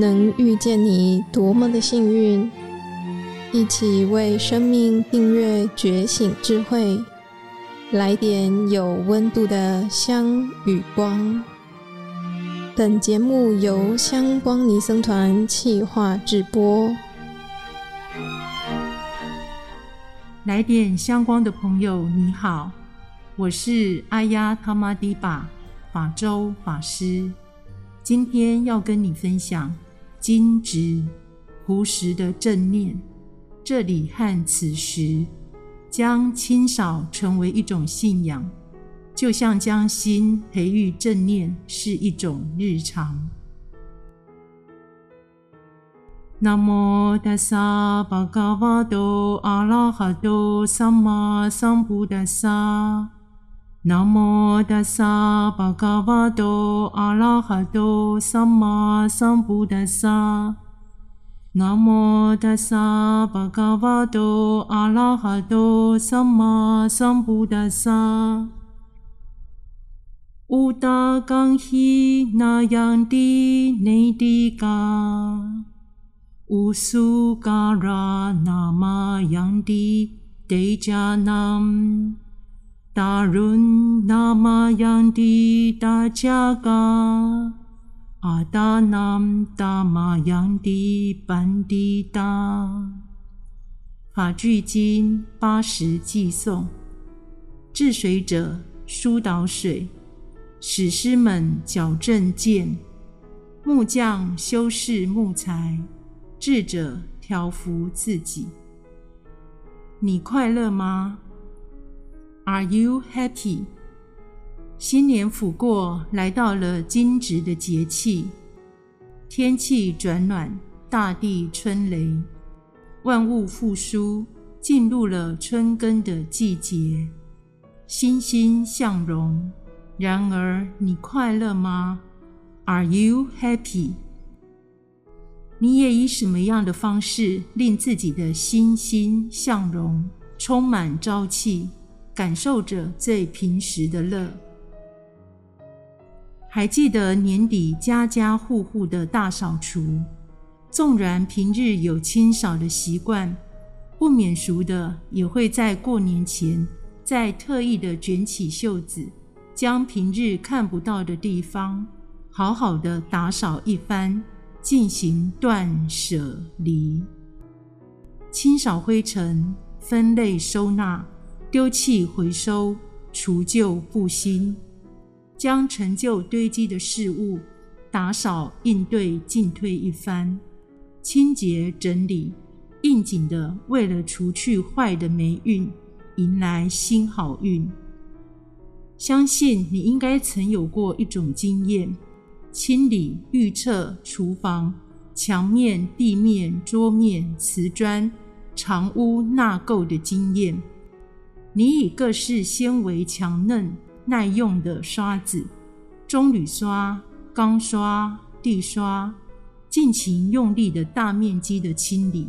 能遇见你，多么的幸运！一起为生命订阅觉醒智慧，来点有温度的香与光。本节目由香光尼僧团企划制播。来点香光的朋友，你好，我是阿呀他玛迪巴法周法师，今天要跟你分享。今直朴实的正念，这里和此时，将清扫成为一种信仰，就像将心培育正念是一种日常。南无大萨巴嘎瓦多阿拉哈多萨玛桑布达萨。南无大萨巴嘎瓦多阿拉哈多萨玛萨布达萨。南无大萨巴嘎瓦多阿拉哈多萨玛萨布达萨。乌达冈希那扬迪内迪嘎，乌苏嘎拉那玛扬迪德迦南。达伦那玛扬迪达加嘎，阿达南达玛扬迪班迪达。法句经八十偈颂，治水者疏导水，使师们矫正见，木匠修饰木材，智者调伏自己。你快乐吗？Are you happy？新年甫过，来到了惊蛰的节气，天气转暖，大地春雷，万物复苏，进入了春耕的季节，欣欣向荣。然而，你快乐吗？Are you happy？你也以什么样的方式令自己的欣欣向荣，充满朝气？感受着最平时的乐。还记得年底家家户户的大扫除，纵然平日有清扫的习惯，不免俗的也会在过年前再特意的卷起袖子，将平日看不到的地方好好的打扫一番，进行断舍离，清扫灰尘，分类收纳。丢弃、回收、除旧布新，将陈旧堆积的事物打扫、应对、进退一番，清洁整理，应景的为了除去坏的霉运，迎来新好运。相信你应该曾有过一种经验：清理、预测厨房墙面、地面、桌面、瓷砖、长屋纳垢的经验。你以各式纤维强嫩、耐用的刷子，棕榈刷、钢刷、地刷，尽情用力的大面积的清理。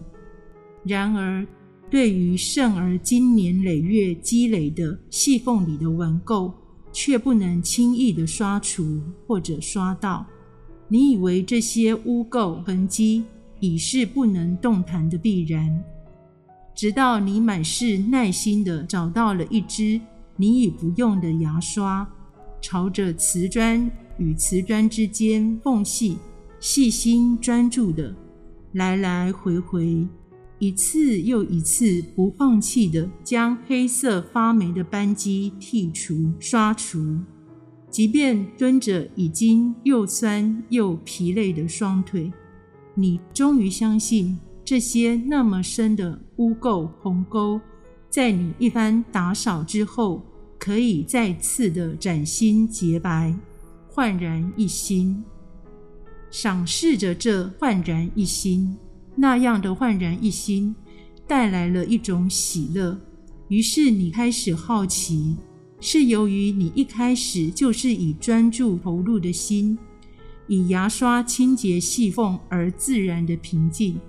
然而，对于甚而经年累月积累的细缝里的纹垢，却不能轻易的刷除或者刷到。你以为这些污垢痕迹已是不能动弹的必然。直到你满是耐心的找到了一支你已不用的牙刷，朝着瓷砖与瓷砖之间缝隙，细心专注的来来回回，一次又一次不放弃的将黑色发霉的斑迹剔除、刷除，即便蹲着已经又酸又疲累的双腿，你终于相信。这些那么深的污垢鸿沟，在你一番打扫之后，可以再次的崭新洁白，焕然一新。赏视着这焕然一新，那样的焕然一新，带来了一种喜乐。于是你开始好奇，是由于你一开始就是以专注投入的心，以牙刷清洁细缝而自然的平静。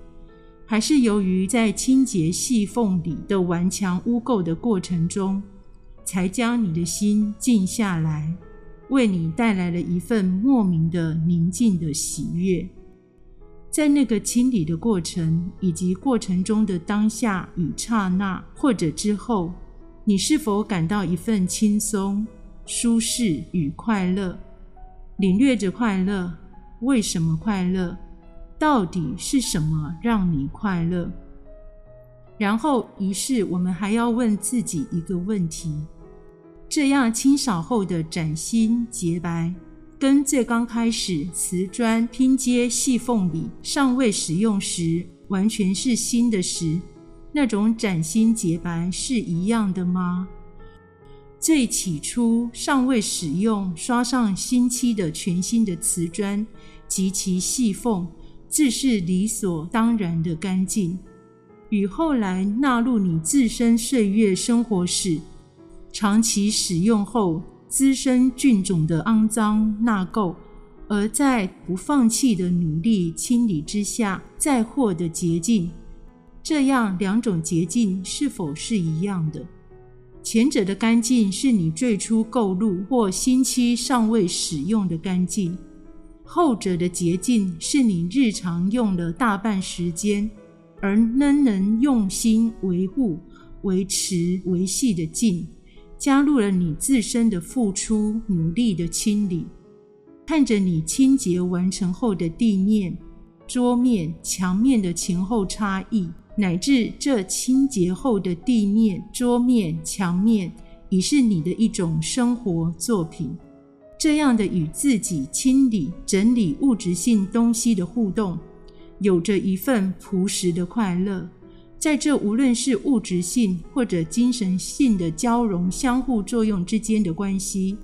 还是由于在清洁细缝里的顽强污垢的过程中，才将你的心静下来，为你带来了一份莫名的宁静的喜悦。在那个清理的过程，以及过程中的当下与刹那，或者之后，你是否感到一份轻松、舒适与快乐？领略着快乐，为什么快乐？到底是什么让你快乐？然后，于是我们还要问自己一个问题：这样清扫后的崭新洁白。跟最刚开始瓷砖拼接细缝里尚未使用时完全是新的时，那种崭新洁白是一样的吗？最起初尚未使用刷上新漆的全新的瓷砖及其细缝，自是理所当然的干净，与后来纳入你自身岁月生活时，长期使用后。滋生菌种的肮脏纳垢，而在不放弃的努力清理之下，再获得洁净。这样两种洁净是否是一样的？前者的干净是你最初购入或新期尚未使用的干净；后者的洁净是你日常用了大半时间，而仍能用心维护、维持、维系的净。加入了你自身的付出、努力的清理，看着你清洁完成后的地面、桌面、墙面的前后差异，乃至这清洁后的地面、桌面、墙面，已是你的一种生活作品。这样的与自己清理、整理物质性东西的互动，有着一份朴实的快乐。在这无论是物质性或者精神性的交融相互作用之间的关系，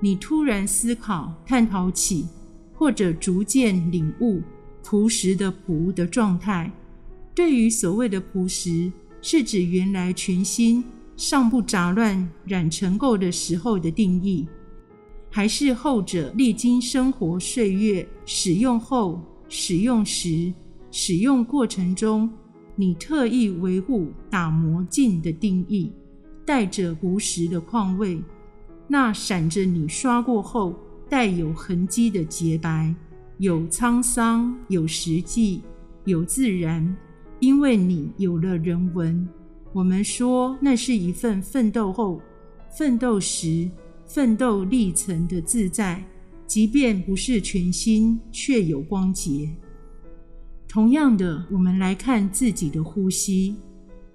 你突然思考、探讨起，或者逐渐领悟朴实的朴的状态。对于所谓的朴实，是指原来全新尚不杂乱染尘垢的时候的定义，还是后者历经生活岁月使用后、使用时、使用过程中？你特意维护打磨净的定义，带着朴实的况味，那闪着你刷过后带有痕迹的洁白，有沧桑，有实际，有自然，因为你有了人文。我们说那是一份奋斗后、奋斗时、奋斗历程的自在，即便不是全新，却有光洁。同样的，我们来看自己的呼吸：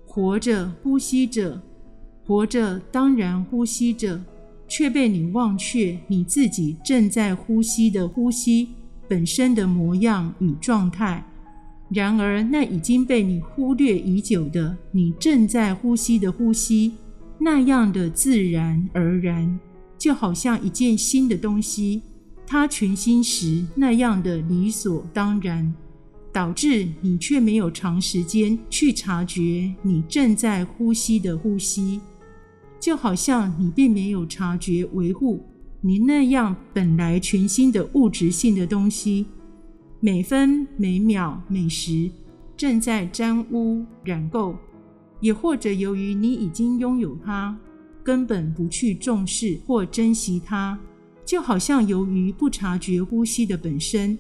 活着，呼吸着；活着，当然呼吸着，却被你忘却你自己正在呼吸的呼吸本身的模样与状态。然而，那已经被你忽略已久的你正在呼吸的呼吸，那样的自然而然，就好像一件新的东西，它全新时那样的理所当然。导致你却没有长时间去察觉你正在呼吸的呼吸，就好像你并没有察觉维护你那样本来全新的物质性的东西，每分每秒每时正在沾污染垢，也或者由于你已经拥有它，根本不去重视或珍惜它，就好像由于不察觉呼吸的本身。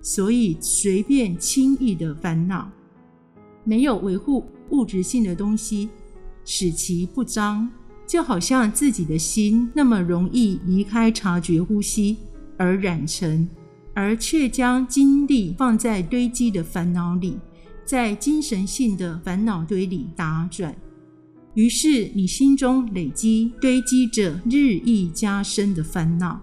所以，随便轻易的烦恼，没有维护物质性的东西，使其不脏，就好像自己的心那么容易离开察觉呼吸而染尘，而却将精力放在堆积的烦恼里，在精神性的烦恼堆里打转，于是你心中累积堆积着日益加深的烦恼。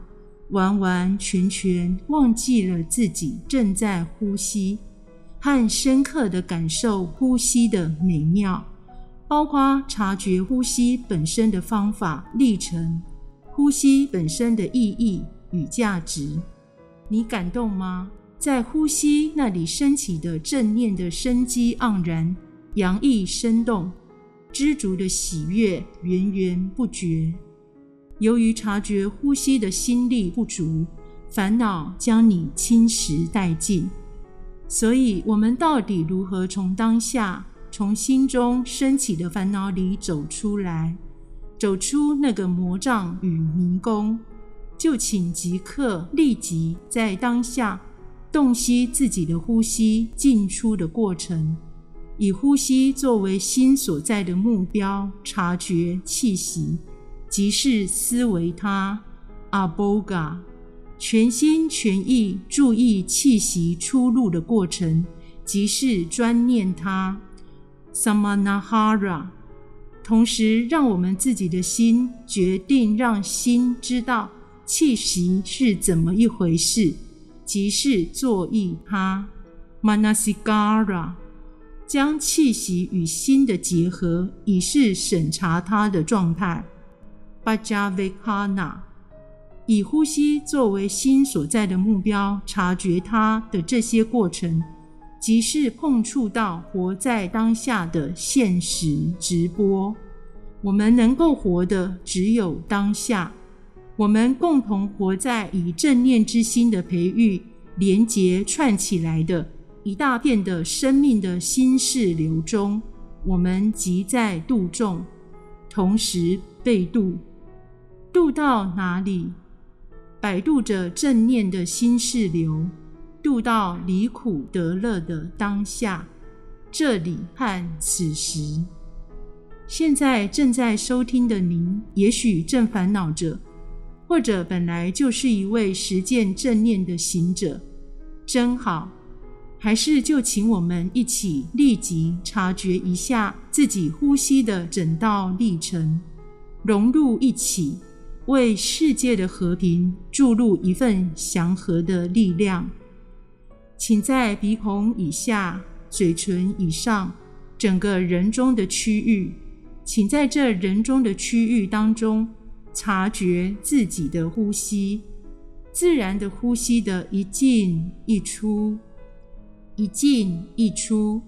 完完全全忘记了自己正在呼吸，和深刻的感受呼吸的美妙，包括察觉呼吸本身的方法历程，呼吸本身的意义与价值。你感动吗？在呼吸那里升起的正念的生机盎然，洋溢生动，知足的喜悦源源不绝。由于察觉呼吸的心力不足，烦恼将你侵蚀殆尽。所以，我们到底如何从当下、从心中升起的烦恼里走出来，走出那个魔障与迷宫？就请即刻、立即在当下洞悉自己的呼吸进出的过程，以呼吸作为心所在的目标，察觉气息，即是思维它。阿波嘎，全心全意注意气息出入的过程，即是专念它。Samanahara，同时让我们自己的心决定，让心知道气息是怎么一回事，即是作意它。Manasigara，将气息与心的结合，以是审查它的状态。Bajavekana。以呼吸作为心所在的目标，察觉它的这些过程，即是碰触到活在当下的现实直播。我们能够活的只有当下。我们共同活在以正念之心的培育、连结串起来的一大片的生命的心事流中。我们即在度众，同时被度。度到哪里？摆渡着正念的心事流，渡到离苦得乐的当下，这里和此时。现在正在收听的您，也许正烦恼着，或者本来就是一位实践正念的行者，真好。还是就请我们一起立即察觉一下自己呼吸的整道历程，融入一起。为世界的和平注入一份祥和的力量，请在鼻孔以下、嘴唇以上整个人中的区域，请在这人中的区域当中察觉自己的呼吸，自然的呼吸的一进一出，一进一出。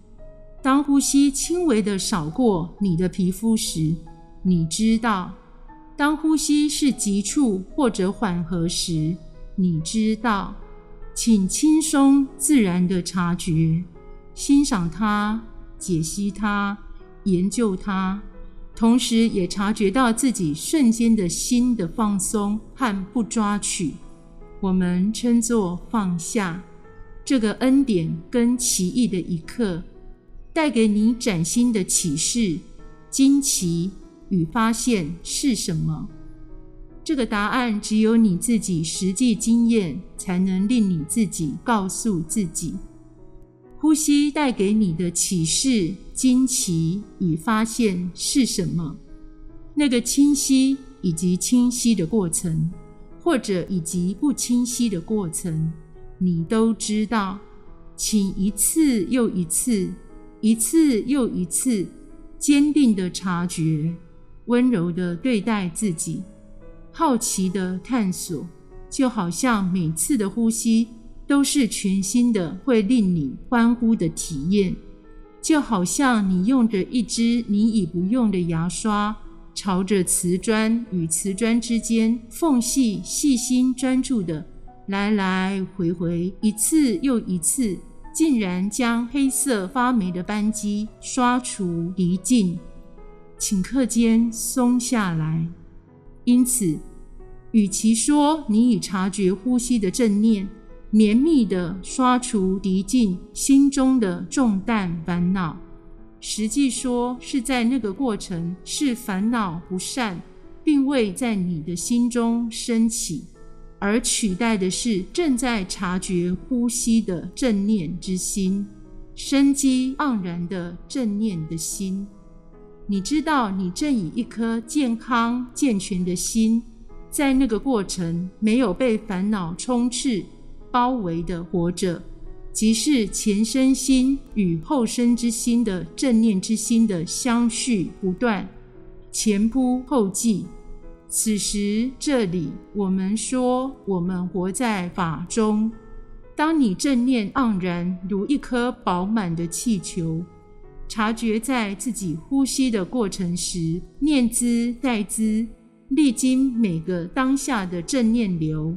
当呼吸轻微的扫过你的皮肤时，你知道。当呼吸是急促或者缓和时，你知道，请轻松自然的察觉、欣赏它、解析它、研究它，同时也察觉到自己瞬间的心的放松和不抓取。我们称作放下这个恩典跟奇异的一刻，带给你崭新的启示、惊奇。与发现是什么？这个答案只有你自己实际经验才能令你自己告诉自己。呼吸带给你的启示、惊奇与发现是什么？那个清晰以及清晰的过程，或者以及不清晰的过程，你都知道。请一次又一次，一次又一次，坚定的察觉。温柔的对待自己，好奇的探索，就好像每次的呼吸都是全新的，会令你欢呼的体验。就好像你用着一支你已不用的牙刷，朝着瓷砖与瓷砖之间缝隙细心专注的来来回回，一次又一次，竟然将黑色发霉的扳机刷除涤净。顷刻间松下来，因此，与其说你已察觉呼吸的正念，绵密的刷除涤净心中的重担烦恼，实际说是在那个过程是烦恼不善，并未在你的心中升起，而取代的是正在察觉呼吸的正念之心，生机盎然的正念的心。你知道，你正以一颗健康健全的心，在那个过程没有被烦恼充斥、包围的活着，即是前身心与后生之心的正念之心的相续不断，前仆后继。此时这里，我们说我们活在法中。当你正念盎然如一颗饱满的气球。察觉在自己呼吸的过程时，念兹在兹，历经每个当下的正念流、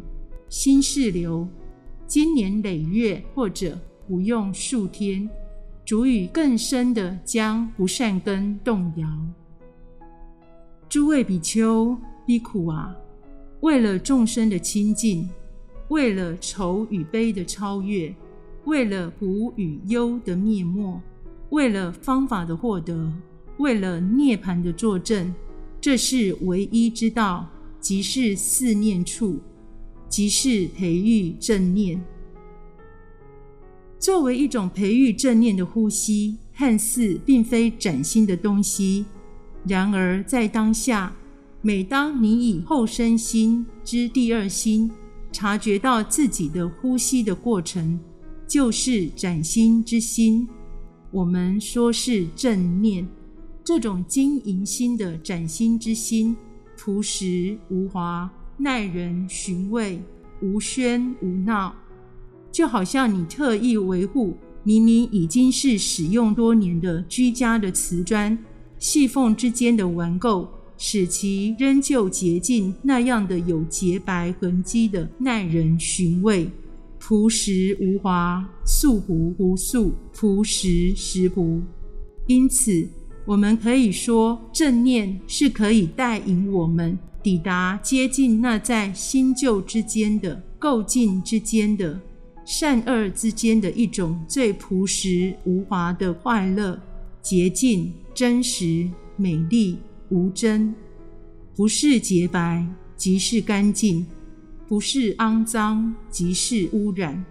心事流，经年累月或者不用数天，足以更深的将不善根动摇。诸位比丘、比苦啊，为了众生的清净，为了愁与悲的超越，为了苦与忧的灭没，为了方法的获得，为了涅盘的作证，这是唯一之道，即是四念处，即是培育正念。作为一种培育正念的呼吸，看似并非崭新的东西，然而在当下，每当你以后身心之第二心察觉到自己的呼吸的过程，就是崭新之心。我们说是正念，这种经营心的崭新之心，朴实无华，耐人寻味，无喧无闹。就好像你特意维护明明已经是使用多年的居家的瓷砖，细缝之间的顽垢，使其仍旧洁净那样的有洁白痕迹的耐人寻味，朴实无华，素朴无素，朴实实朴。因此，我们可以说，正念是可以带引我们抵达接近那在新旧之间的构境之间的。善恶之间的一种最朴实无华的快乐、洁净、真实、美丽、无真，不是洁白即是干净，不是肮脏即是污染，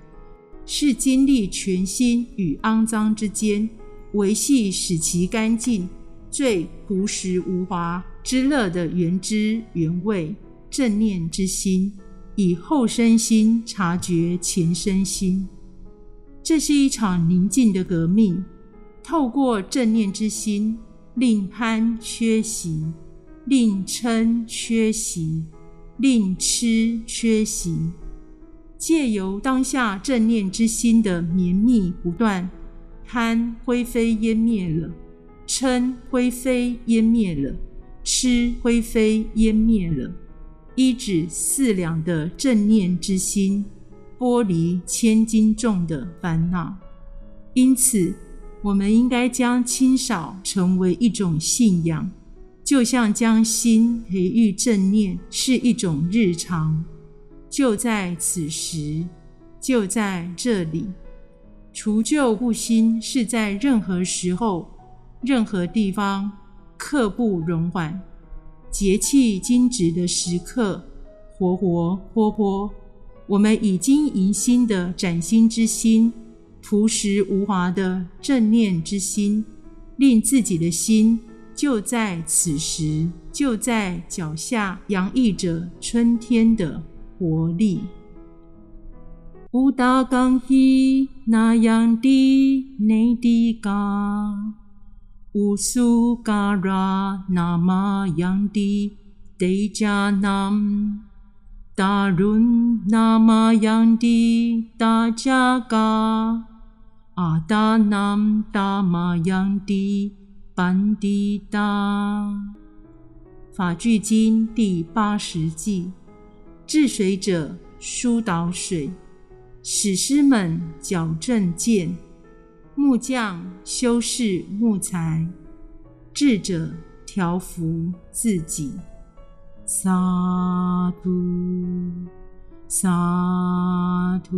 是经历全新与肮脏之间维系，使其干净、最朴实无华之乐的原汁原味正念之心。以后身心察觉前身心，这是一场宁静的革命。透过正念之心，令贪缺席，令嗔缺席，令痴缺席。借由当下正念之心的绵密不断，贪灰飞烟灭了，嗔灰飞烟灭了，痴灰飞烟灭了。一指四两的正念之心，剥离千斤重的烦恼。因此，我们应该将清扫成为一种信仰，就像将心培育正念是一种日常。就在此时，就在这里，除旧布新是在任何时候、任何地方刻不容缓。节气精直的时刻，活活泼泼，我们已经迎新的崭新之心，朴实无华的正念之心，令自己的心就在此时，就在脚下洋溢着春天的活力。乌达冈希那样的内地嘎。乌苏嘎拉那玛扬迪德加南达伦那玛扬迪达迦嘎阿达南达玛扬迪班迪达法句经第八十记，治水者疏导水，史师们矫正剑。木匠修饰木材，智者调伏自己。萨土，萨土，